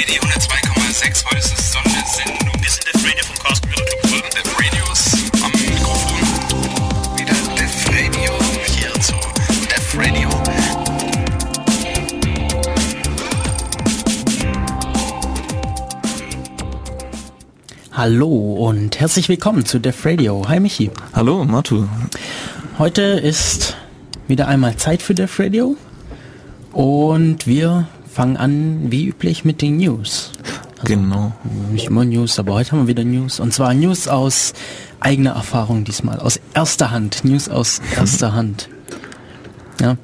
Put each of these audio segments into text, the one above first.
Lady 102,6. Heute ist es Sondersendung. Wir sind Def Radio vom Chaos Computer Club Def Death Radios am Mikrofon. Wieder Def Radio hier zu Def Radio. Hallo und herzlich willkommen zu Def Radio. Hi Michi. Hallo Matu. Heute ist wieder einmal Zeit für Def Radio und wir fangen an wie üblich mit den News. Also genau. Nicht immer News, aber heute haben wir wieder News. Und zwar News aus eigener Erfahrung diesmal, aus erster Hand. News aus erster Hand. Ja.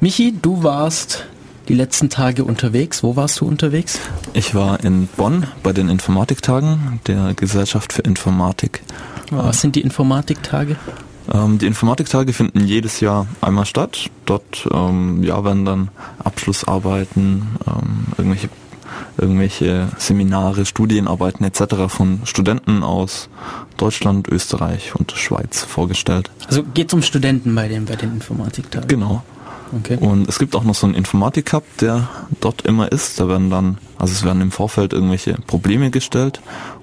Michi, du warst die letzten Tage unterwegs. Wo warst du unterwegs? Ich war in Bonn bei den Informatiktagen der Gesellschaft für Informatik. Was sind die Informatiktage? Ähm, die Informatiktage finden jedes Jahr einmal statt. Dort ähm, ja, werden dann Abschlussarbeiten, ähm, irgendwelche, irgendwelche Seminare, Studienarbeiten etc. von Studenten aus Deutschland, Österreich und Schweiz vorgestellt. Also geht es um Studenten bei den, bei den Informatiktagen? Genau. Okay. Und es gibt auch noch so einen Informatik-Cup, der dort immer ist. Da werden dann, also es werden im Vorfeld irgendwelche Probleme gestellt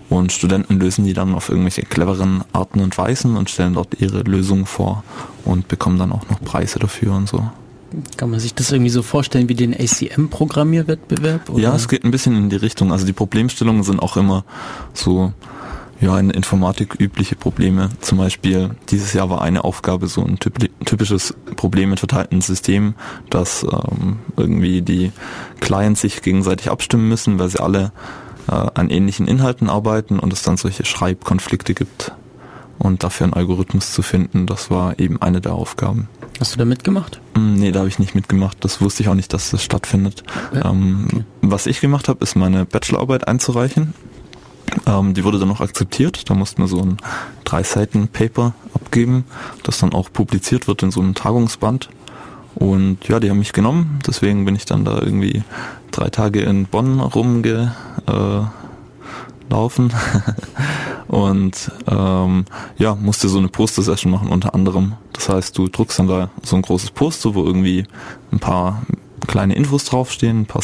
und Studenten lösen die dann auf irgendwelche cleveren Arten und Weisen und stellen dort ihre Lösungen vor und bekommen dann auch noch Preise dafür und so. Kann man sich das irgendwie so vorstellen wie den ACM-Programmierwettbewerb? Ja, es geht ein bisschen in die Richtung. Also die Problemstellungen sind auch immer so ja, in Informatik übliche Probleme. Zum Beispiel dieses Jahr war eine Aufgabe so ein typisches Problem mit verteilten Systemen, dass ähm, irgendwie die Clients sich gegenseitig abstimmen müssen, weil sie alle äh, an ähnlichen Inhalten arbeiten und es dann solche Schreibkonflikte gibt. Und dafür einen Algorithmus zu finden, das war eben eine der Aufgaben. Hast du da mitgemacht? Mm, nee, da habe ich nicht mitgemacht. Das wusste ich auch nicht, dass das stattfindet. Ja, ähm, okay. Was ich gemacht habe, ist meine Bachelorarbeit einzureichen ähm, die wurde dann noch akzeptiert. Da mussten wir so ein drei Seiten Paper abgeben, das dann auch publiziert wird in so einem Tagungsband. Und ja, die haben mich genommen. Deswegen bin ich dann da irgendwie drei Tage in Bonn rumgelaufen. und ähm, ja, musste so eine Poster-Session machen unter anderem. Das heißt, du druckst dann da so ein großes Poster, wo irgendwie ein paar kleine Infos draufstehen, ein paar